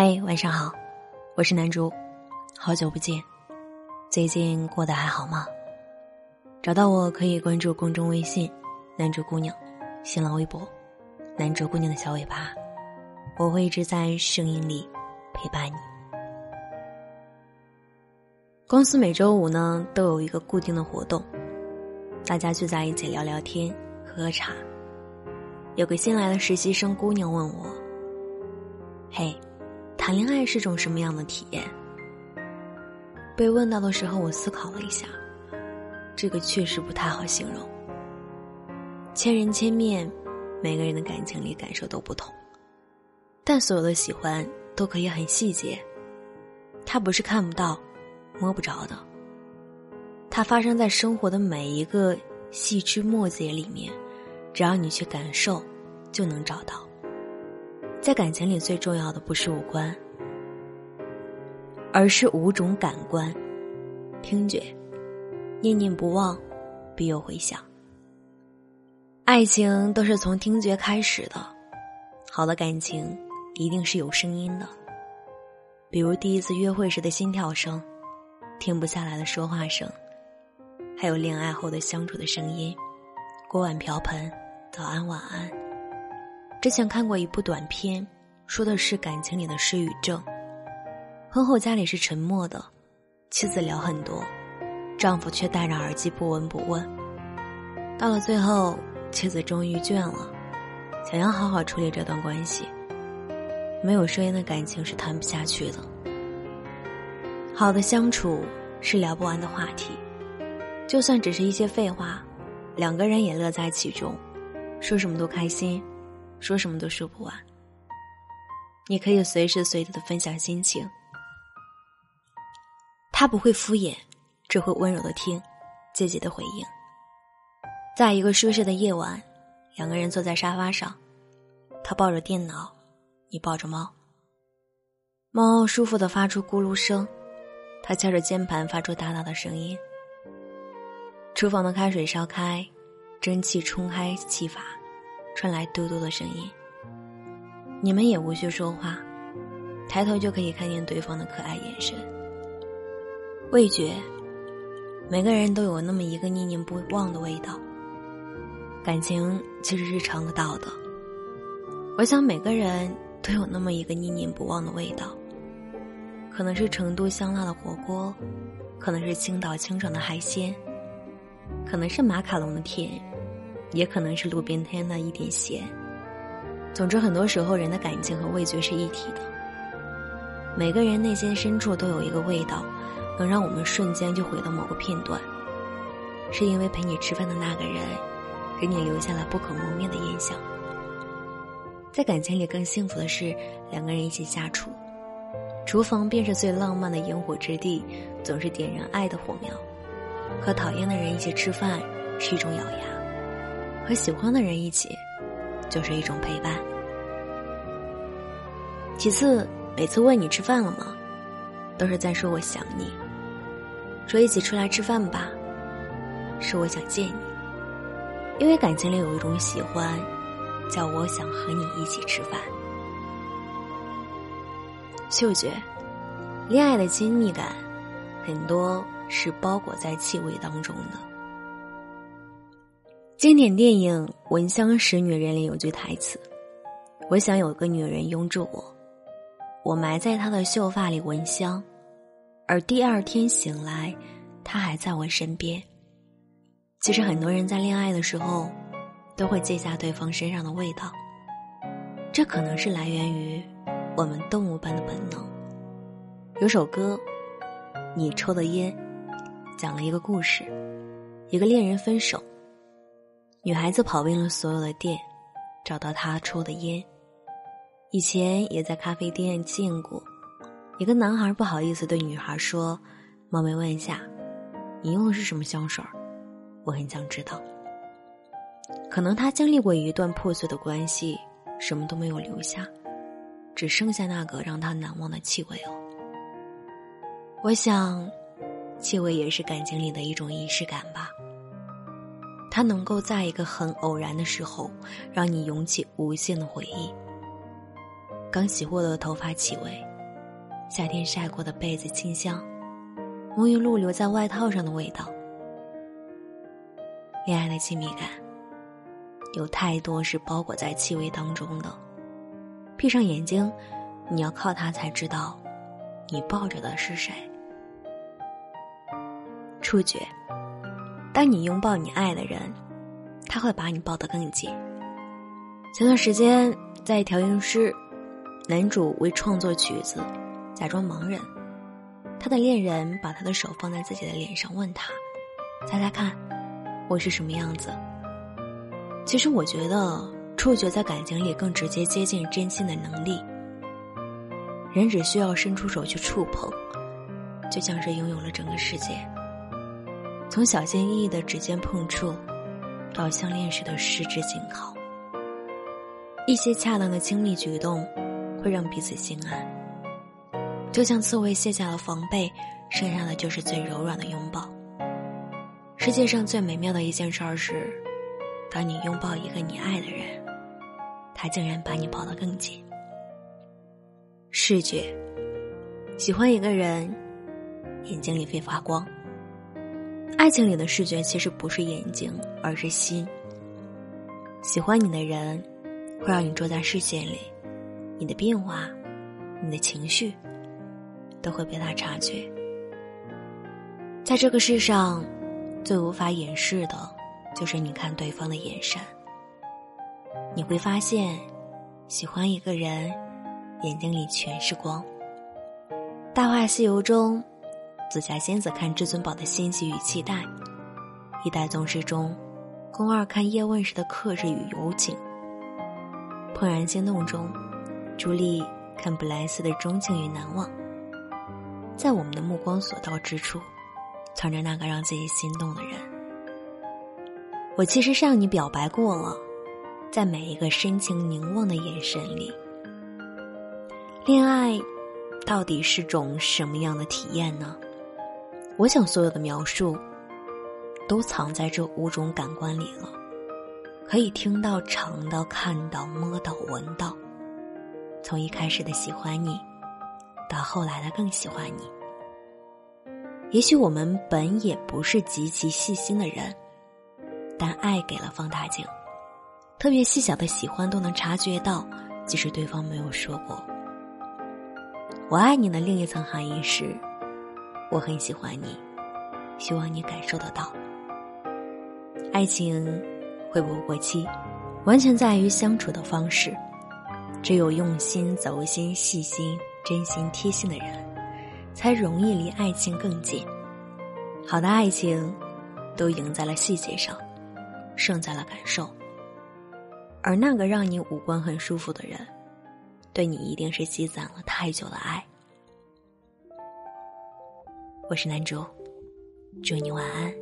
嗨，晚上好，我是南竹，好久不见，最近过得还好吗？找到我可以关注公众微信“南竹姑娘”，新浪微博“南竹姑娘的小尾巴”，我会一直在声音里陪伴你。公司每周五呢都有一个固定的活动，大家聚在一起聊聊天、喝喝茶。有个新来的实习生姑娘问我：“嘿。”谈恋爱是种什么样的体验？被问到的时候，我思考了一下，这个确实不太好形容。千人千面，每个人的感情里感受都不同，但所有的喜欢都可以很细节。它不是看不到、摸不着的，它发生在生活的每一个细枝末节里面，只要你去感受，就能找到。在感情里，最重要的不是五官，而是五种感官：听觉，念念不忘，必有回响。爱情都是从听觉开始的，好的感情一定是有声音的，比如第一次约会时的心跳声，停不下来的说话声，还有恋爱后的相处的声音，锅碗瓢盆，早安晚安。之前看过一部短片，说的是感情里的失语症。婚后家里是沉默的，妻子聊很多，丈夫却戴着耳机不闻不问。到了最后，妻子终于倦了，想要好好处理这段关系。没有声音的感情是谈不下去的。好的相处是聊不完的话题，就算只是一些废话，两个人也乐在其中，说什么都开心。说什么都说不完。你可以随时随地的分享心情，他不会敷衍，只会温柔的听，积极的回应。在一个舒适的夜晚，两个人坐在沙发上，他抱着电脑，你抱着猫。猫舒服的发出咕噜声，他敲着键盘发出哒哒的声音。厨房的开水烧开，蒸汽冲开气阀。传来嘟嘟的声音，你们也无需说话，抬头就可以看见对方的可爱眼神。味觉，每个人都有那么一个念念不忘的味道。感情其实是尝得到的，我想每个人都有那么一个念念不忘的味道，可能是成都香辣的火锅，可能是青岛清爽的海鲜，可能是马卡龙的甜。也可能是路边摊的一点咸。总之，很多时候人的感情和味觉是一体的。每个人内心深处都有一个味道，能让我们瞬间就回到某个片段。是因为陪你吃饭的那个人，给你留下了不可磨灭的印象。在感情里，更幸福的是两个人一起下厨，厨房便是最浪漫的萤火之地，总是点燃爱的火苗。和讨厌的人一起吃饭，是一种咬牙。和喜欢的人一起，就是一种陪伴。其次，每次问你吃饭了吗，都是在说我想你。说一起出来吃饭吧，是我想见你。因为感情里有一种喜欢，叫我想和你一起吃饭。嗅觉，恋爱的亲密感，很多是包裹在气味当中的。经典电影《闻香识女人》里有句台词：“我想有个女人拥住我，我埋在她的秀发里闻香，而第二天醒来，她还在我身边。”其实很多人在恋爱的时候，都会记下对方身上的味道，这可能是来源于我们动物般的本能。有首歌，《你抽的烟》，讲了一个故事：一个恋人分手。女孩子跑遍了所有的店，找到他抽的烟。以前也在咖啡店见过，一个男孩不好意思对女孩说：“冒昧问一下，你用的是什么香水？我很想知道。”可能他经历过一段破碎的关系，什么都没有留下，只剩下那个让他难忘的气味了。我想，气味也是感情里的一种仪式感吧。它能够在一个很偶然的时候，让你涌起无限的回忆。刚洗过的头发气味，夏天晒过的被子清香，沐浴露留在外套上的味道。恋爱的亲密感，有太多是包裹在气味当中的。闭上眼睛，你要靠它才知道，你抱着的是谁。触觉，当你拥抱你爱的人，他会把你抱得更紧。前段时间在调音师，男主为创作曲子，假装盲人，他的恋人把他的手放在自己的脸上，问他：“猜猜看。”我是什么样子？其实我觉得，触觉在感情里更直接接近真心的能力。人只需要伸出手去触碰，就像是拥有了整个世界。从小心翼翼的指尖碰触，到相恋时的十指紧靠，一些恰当的亲密举动，会让彼此心安。就像刺猬卸下了防备，剩下的就是最柔软的拥抱。世界上最美妙的一件事儿是，当你拥抱一个你爱的人，他竟然把你抱得更紧。视觉，喜欢一个人，眼睛里会发光。爱情里的视觉其实不是眼睛，而是心。喜欢你的人，会让你坐在视线里，你的变化，你的情绪，都会被他察觉。在这个世上。最无法掩饰的，就是你看对方的眼神。你会发现，喜欢一个人，眼睛里全是光。《大话西游》中，紫霞仙子看至尊宝的欣喜与期待；《一代宗师》中，宫二看叶问时的克制与有景；《怦然心动》中，朱莉看布莱斯的钟情与难忘。在我们的目光所到之处。藏着那个让自己心动的人，我其实向你表白过了，在每一个深情凝望的眼神里。恋爱到底是种什么样的体验呢？我想所有的描述都藏在这五种感官里了，可以听到、尝到、看到、摸到、闻到，从一开始的喜欢你，到后来的更喜欢你。也许我们本也不是极其细心的人，但爱给了放大镜，特别细小的喜欢都能察觉到，即使对方没有说过。我爱你的另一层含义是，我很喜欢你，希望你感受得到。爱情会不会过期，完全在于相处的方式。只有用心、走心、细心、真心、贴心的人。才容易离爱情更近。好的爱情，都赢在了细节上，胜在了感受。而那个让你五官很舒服的人，对你一定是积攒了太久的爱。我是男主，祝你晚安。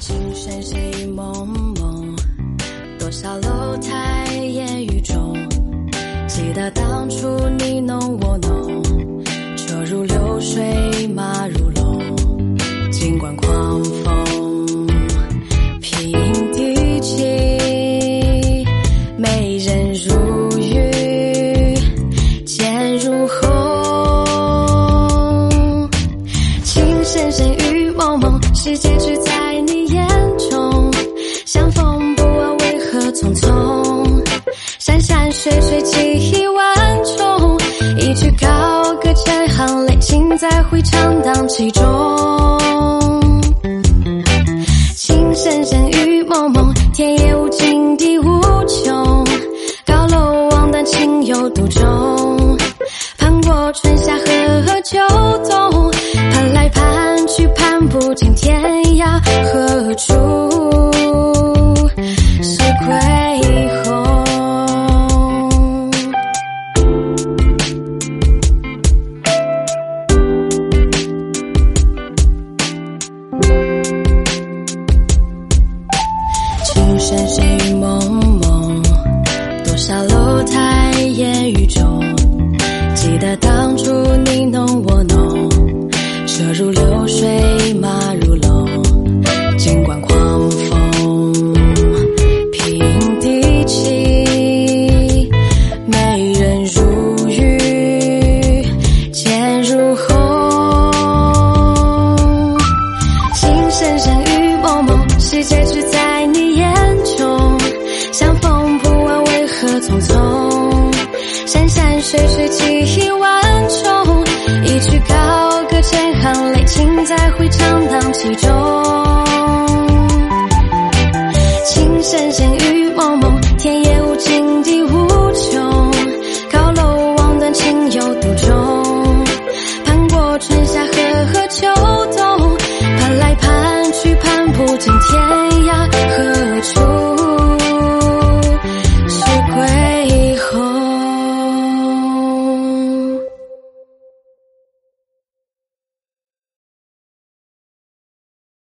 情深深雨蒙蒙，多少楼台烟雨中，记得当初你侬世界只在你眼中，相逢不问为何匆匆，山山水水几万重，一曲高。歌千行泪，情在回肠荡气中，情深深雨谁是记忆？